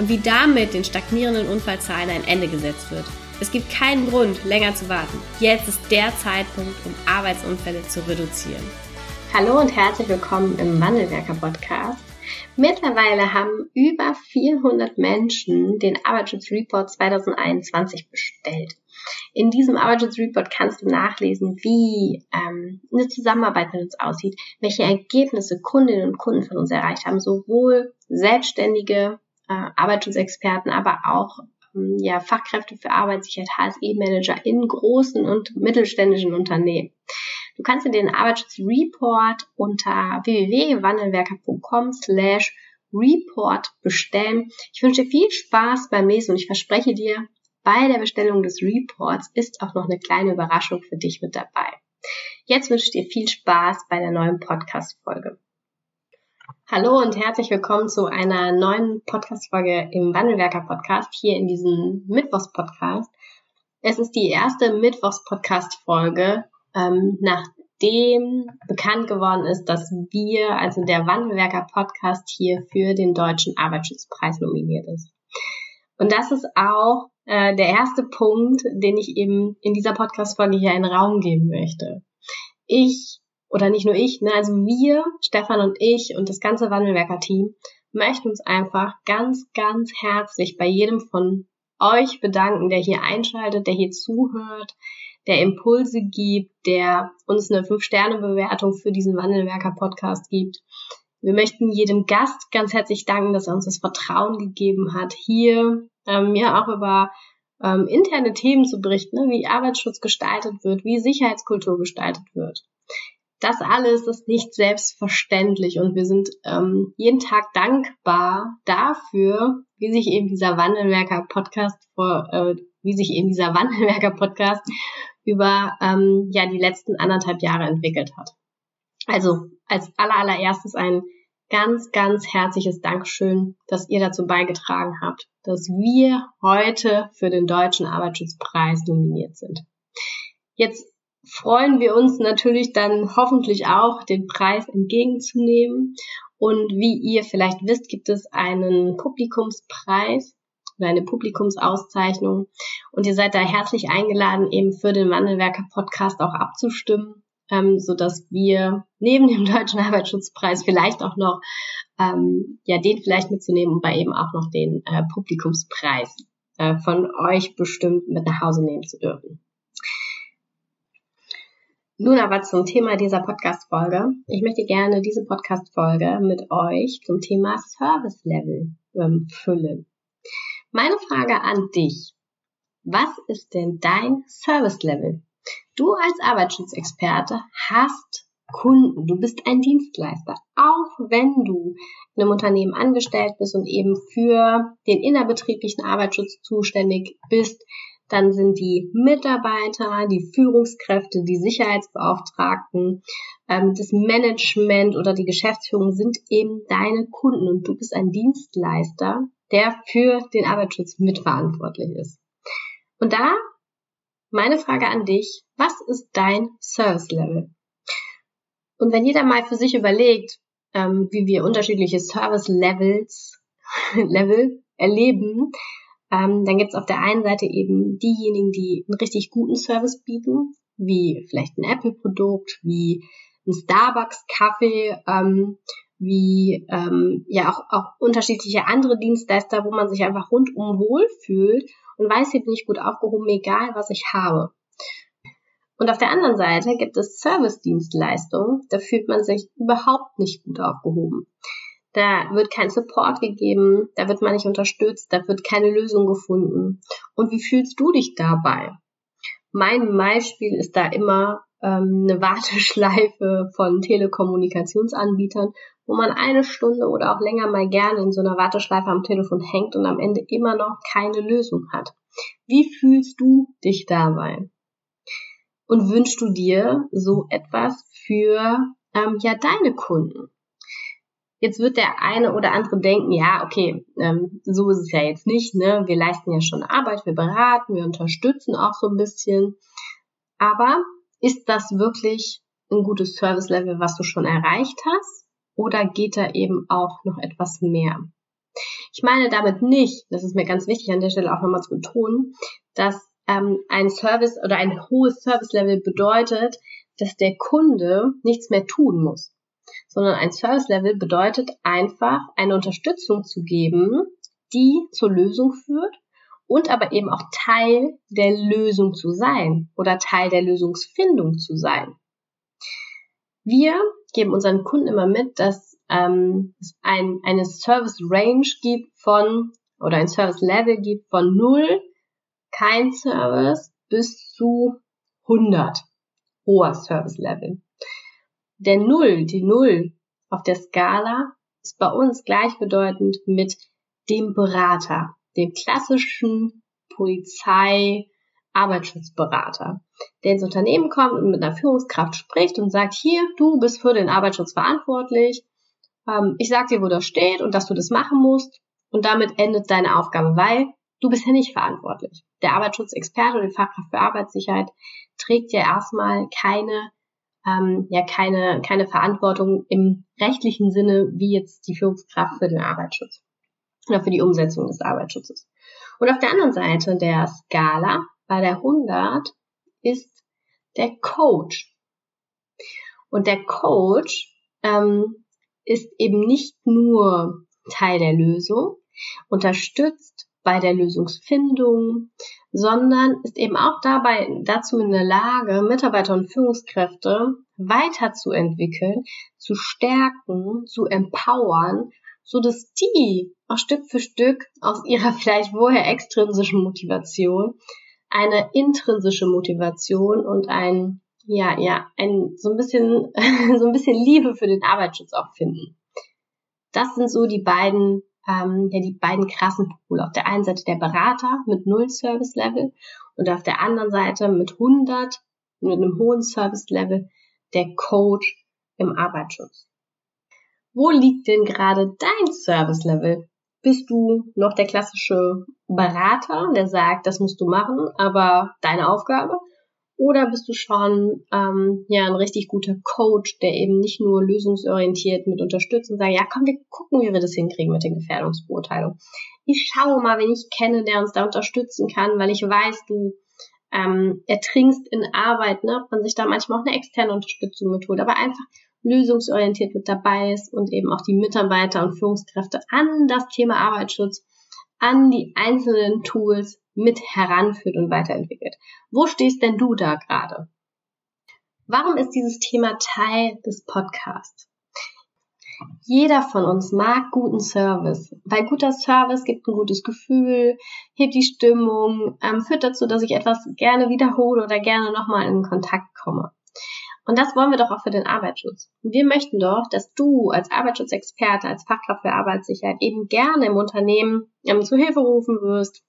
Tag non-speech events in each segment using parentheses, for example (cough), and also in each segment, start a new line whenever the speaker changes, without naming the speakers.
und wie damit den stagnierenden Unfallzahlen ein Ende gesetzt wird. Es gibt keinen Grund, länger zu warten. Jetzt ist der Zeitpunkt, um Arbeitsunfälle zu reduzieren.
Hallo und herzlich willkommen im Wandelwerker Podcast. Mittlerweile haben über 400 Menschen den Arbeitsschutzreport 2021 bestellt. In diesem Arbeitsschutzreport kannst du nachlesen, wie ähm, eine Zusammenarbeit mit uns aussieht, welche Ergebnisse Kundinnen und Kunden von uns erreicht haben, sowohl Selbstständige äh, Arbeitsschutzexperten, aber auch ähm, ja, Fachkräfte für Arbeitssicherheit, HSE-Manager in großen und mittelständischen Unternehmen. Du kannst dir den Arbeitsschutzreport unter www.wandelwerker.com slash Report bestellen. Ich wünsche dir viel Spaß beim Lesen und ich verspreche dir, bei der Bestellung des Reports ist auch noch eine kleine Überraschung für dich mit dabei. Jetzt wünsche ich dir viel Spaß bei der neuen Podcast-Folge. Hallo und herzlich willkommen zu einer neuen Podcast-Folge im Wandelwerker Podcast, hier in diesem Mittwochs-Podcast. Es ist die erste Mittwochs-Podcast-Folge, ähm, nachdem bekannt geworden ist, dass wir, also der Wandelwerker Podcast hier für den Deutschen Arbeitsschutzpreis nominiert ist. Und das ist auch äh, der erste Punkt, den ich eben in dieser Podcast-Folge hier einen Raum geben möchte. Ich oder nicht nur ich, ne, also wir, Stefan und ich und das ganze Wandelwerker-Team möchten uns einfach ganz, ganz herzlich bei jedem von euch bedanken, der hier einschaltet, der hier zuhört, der Impulse gibt, der uns eine 5-Sterne-Bewertung für diesen Wandelwerker-Podcast gibt. Wir möchten jedem Gast ganz herzlich danken, dass er uns das Vertrauen gegeben hat, hier ähm, ja auch über ähm, interne Themen zu berichten, ne, wie Arbeitsschutz gestaltet wird, wie Sicherheitskultur gestaltet wird das alles ist nicht selbstverständlich und wir sind ähm, jeden Tag dankbar dafür, wie sich eben dieser Wandelwerker Podcast vor, äh, wie sich eben dieser (laughs) Wandelwerker Podcast über ähm, ja die letzten anderthalb Jahre entwickelt hat. Also als allerallererstes ein ganz, ganz herzliches Dankeschön, dass ihr dazu beigetragen habt, dass wir heute für den Deutschen Arbeitsschutzpreis nominiert sind. Jetzt freuen wir uns natürlich dann hoffentlich auch, den Preis entgegenzunehmen. Und wie ihr vielleicht wisst, gibt es einen Publikumspreis oder eine Publikumsauszeichnung. Und ihr seid da herzlich eingeladen, eben für den Wandelwerker Podcast auch abzustimmen, ähm, so dass wir neben dem Deutschen Arbeitsschutzpreis vielleicht auch noch, ähm, ja, den vielleicht mitzunehmen und bei eben auch noch den äh, Publikumspreis äh, von euch bestimmt mit nach Hause nehmen zu dürfen. Nun aber zum Thema dieser Podcast-Folge. Ich möchte gerne diese Podcast-Folge mit euch zum Thema Service Level ähm, füllen. Meine Frage an dich. Was ist denn dein Service Level? Du als Arbeitsschutzexperte hast Kunden. Du bist ein Dienstleister. Auch wenn du in einem Unternehmen angestellt bist und eben für den innerbetrieblichen Arbeitsschutz zuständig bist, dann sind die Mitarbeiter, die Führungskräfte, die Sicherheitsbeauftragten, ähm, das Management oder die Geschäftsführung sind eben deine Kunden und du bist ein Dienstleister, der für den Arbeitsschutz mitverantwortlich ist. Und da meine Frage an dich, was ist dein Service Level? Und wenn jeder mal für sich überlegt, ähm, wie wir unterschiedliche Service Levels (laughs) Level erleben, ähm, dann gibt es auf der einen Seite eben diejenigen, die einen richtig guten Service bieten, wie vielleicht ein Apple-Produkt, wie ein Starbucks-Kaffee, ähm, wie ähm, ja auch, auch unterschiedliche andere Dienstleister, wo man sich einfach rundum wohlfühlt und weiß, hier bin ich gut aufgehoben, egal was ich habe. Und auf der anderen Seite gibt es Service-Dienstleistungen, da fühlt man sich überhaupt nicht gut aufgehoben. Da wird kein Support gegeben, da wird man nicht unterstützt, da wird keine Lösung gefunden. Und wie fühlst du dich dabei? Mein Beispiel ist da immer ähm, eine Warteschleife von Telekommunikationsanbietern, wo man eine Stunde oder auch länger mal gerne in so einer Warteschleife am Telefon hängt und am Ende immer noch keine Lösung hat. Wie fühlst du dich dabei? Und wünschst du dir so etwas für ähm, ja deine Kunden? Jetzt wird der eine oder andere denken, ja, okay, ähm, so ist es ja jetzt nicht, ne? Wir leisten ja schon Arbeit, wir beraten, wir unterstützen auch so ein bisschen. Aber ist das wirklich ein gutes Service-Level, was du schon erreicht hast? Oder geht da eben auch noch etwas mehr? Ich meine damit nicht, das ist mir ganz wichtig an der Stelle auch nochmal zu betonen, dass ähm, ein Service oder ein hohes Service-Level bedeutet, dass der Kunde nichts mehr tun muss sondern ein Service Level bedeutet einfach eine Unterstützung zu geben, die zur Lösung führt und aber eben auch Teil der Lösung zu sein oder Teil der Lösungsfindung zu sein. Wir geben unseren Kunden immer mit, dass ähm, es ein, eine Service Range gibt von oder ein Service Level gibt von 0, kein Service, bis zu 100 hoher Service Level der Null, die Null auf der Skala ist bei uns gleichbedeutend mit dem Berater, dem klassischen Polizei, Arbeitsschutzberater, der ins Unternehmen kommt und mit einer Führungskraft spricht und sagt, hier, du bist für den Arbeitsschutz verantwortlich, ähm, ich sag dir, wo das steht und dass du das machen musst und damit endet deine Aufgabe, weil du bist ja nicht verantwortlich. Der Arbeitsschutzexperte oder die Fachkraft für Arbeitssicherheit trägt ja erstmal keine ähm, ja keine, keine Verantwortung im rechtlichen Sinne, wie jetzt die Führungskraft für den Arbeitsschutz oder für die Umsetzung des Arbeitsschutzes. Und auf der anderen Seite der Skala, bei der 100, ist der Coach. Und der Coach ähm, ist eben nicht nur Teil der Lösung, unterstützt bei der Lösungsfindung, sondern ist eben auch dabei dazu in der Lage, Mitarbeiter und Führungskräfte weiterzuentwickeln, zu stärken, zu empowern, so dass die auch Stück für Stück aus ihrer vielleicht vorher extrinsischen Motivation eine intrinsische Motivation und ein ja ja ein so ein bisschen (laughs) so ein bisschen Liebe für den Arbeitsschutz auch finden. Das sind so die beiden ähm, ja die beiden krassen Pole. Auf der einen Seite der Berater mit null Service Level und auf der anderen Seite mit 100 mit einem hohen Service Level der Coach im Arbeitsschutz. Wo liegt denn gerade dein Service Level? Bist du noch der klassische Berater, der sagt, das musst du machen, aber deine Aufgabe? Oder bist du schon ähm, ja ein richtig guter Coach, der eben nicht nur lösungsorientiert mit unterstützt und sagt, ja komm, wir gucken, wie wir das hinkriegen mit den Gefährdungsbeurteilungen. Ich schaue mal, wen ich kenne, der uns da unterstützen kann, weil ich weiß, du ähm, ertrinkst in Arbeit, ne, ob man sich da manchmal auch eine externe Unterstützung mitholt, aber einfach lösungsorientiert mit dabei ist und eben auch die Mitarbeiter und Führungskräfte an das Thema Arbeitsschutz, an die einzelnen Tools mit heranführt und weiterentwickelt. Wo stehst denn du da gerade? Warum ist dieses Thema Teil des Podcasts? Jeder von uns mag guten Service, weil guter Service gibt ein gutes Gefühl, hebt die Stimmung, ähm, führt dazu, dass ich etwas gerne wiederhole oder gerne nochmal in Kontakt komme. Und das wollen wir doch auch für den Arbeitsschutz. Wir möchten doch, dass du als Arbeitsschutzexperte, als Fachkraft für Arbeitssicherheit eben gerne im Unternehmen ähm, zu Hilfe rufen wirst,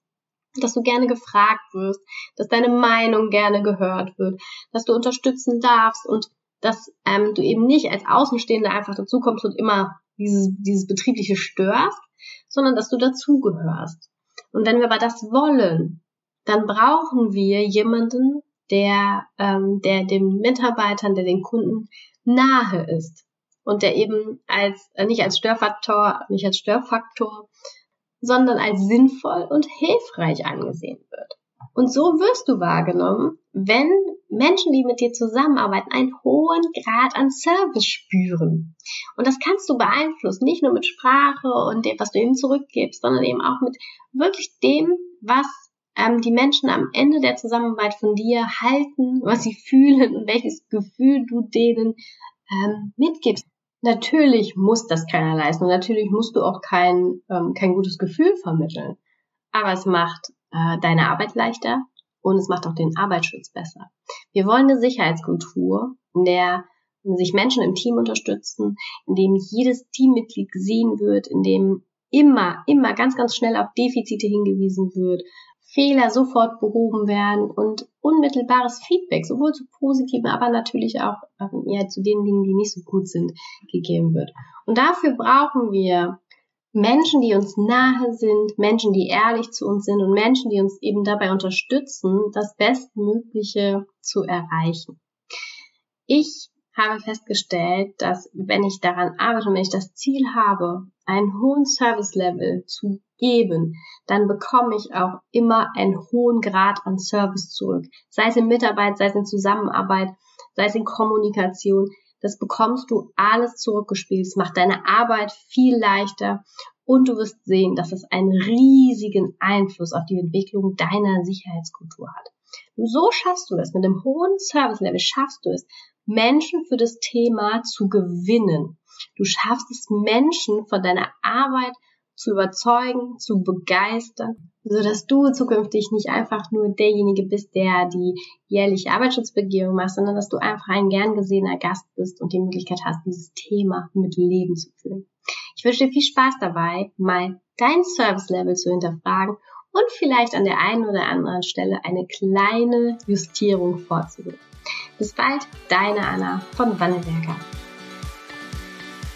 dass du gerne gefragt wirst, dass deine Meinung gerne gehört wird, dass du unterstützen darfst und dass ähm, du eben nicht als Außenstehender einfach dazukommst und immer dieses, dieses Betriebliche störst, sondern dass du dazugehörst. Und wenn wir aber das wollen, dann brauchen wir jemanden, der, ähm, der den Mitarbeitern, der den Kunden nahe ist und der eben als äh, nicht als Störfaktor, nicht als Störfaktor sondern als sinnvoll und hilfreich angesehen wird. Und so wirst du wahrgenommen, wenn Menschen, die mit dir zusammenarbeiten, einen hohen Grad an Service spüren. Und das kannst du beeinflussen, nicht nur mit Sprache und dem, was du ihnen zurückgibst, sondern eben auch mit wirklich dem, was ähm, die Menschen am Ende der Zusammenarbeit von dir halten, was sie fühlen und welches Gefühl du denen ähm, mitgibst. Natürlich muss das keiner leisten und natürlich musst du auch kein, ähm, kein gutes Gefühl vermitteln. Aber es macht äh, deine Arbeit leichter und es macht auch den Arbeitsschutz besser. Wir wollen eine Sicherheitskultur, in der sich Menschen im Team unterstützen, in dem jedes Teammitglied gesehen wird, in dem immer, immer ganz, ganz schnell auf Defizite hingewiesen wird, Fehler sofort behoben werden und unmittelbares Feedback, sowohl zu positiven, aber natürlich auch ähm, ja, zu den Dingen, die nicht so gut sind, gegeben wird. Und dafür brauchen wir Menschen, die uns nahe sind, Menschen, die ehrlich zu uns sind und Menschen, die uns eben dabei unterstützen, das Bestmögliche zu erreichen. Ich habe festgestellt, dass wenn ich daran arbeite und wenn ich das Ziel habe, einen hohen Service-Level zu geben, dann bekomme ich auch immer einen hohen Grad an Service zurück. Sei es in Mitarbeit, sei es in Zusammenarbeit, sei es in Kommunikation. Das bekommst du alles zurückgespielt. Es macht deine Arbeit viel leichter und du wirst sehen, dass es einen riesigen Einfluss auf die Entwicklung deiner Sicherheitskultur hat. so schaffst du es. Mit einem hohen Service-Level schaffst du es, Menschen für das Thema zu gewinnen. Du schaffst es, Menschen von deiner Arbeit zu überzeugen, zu begeistern, so dass du zukünftig nicht einfach nur derjenige bist, der die jährliche Arbeitsschutzbegehung macht, sondern dass du einfach ein gern gesehener Gast bist und die Möglichkeit hast, dieses Thema mit Leben zu füllen. Ich wünsche dir viel Spaß dabei, mal dein Service Level zu hinterfragen und vielleicht an der einen oder anderen Stelle eine kleine Justierung vorzunehmen. Bis bald, deine Anna von Wannewerker.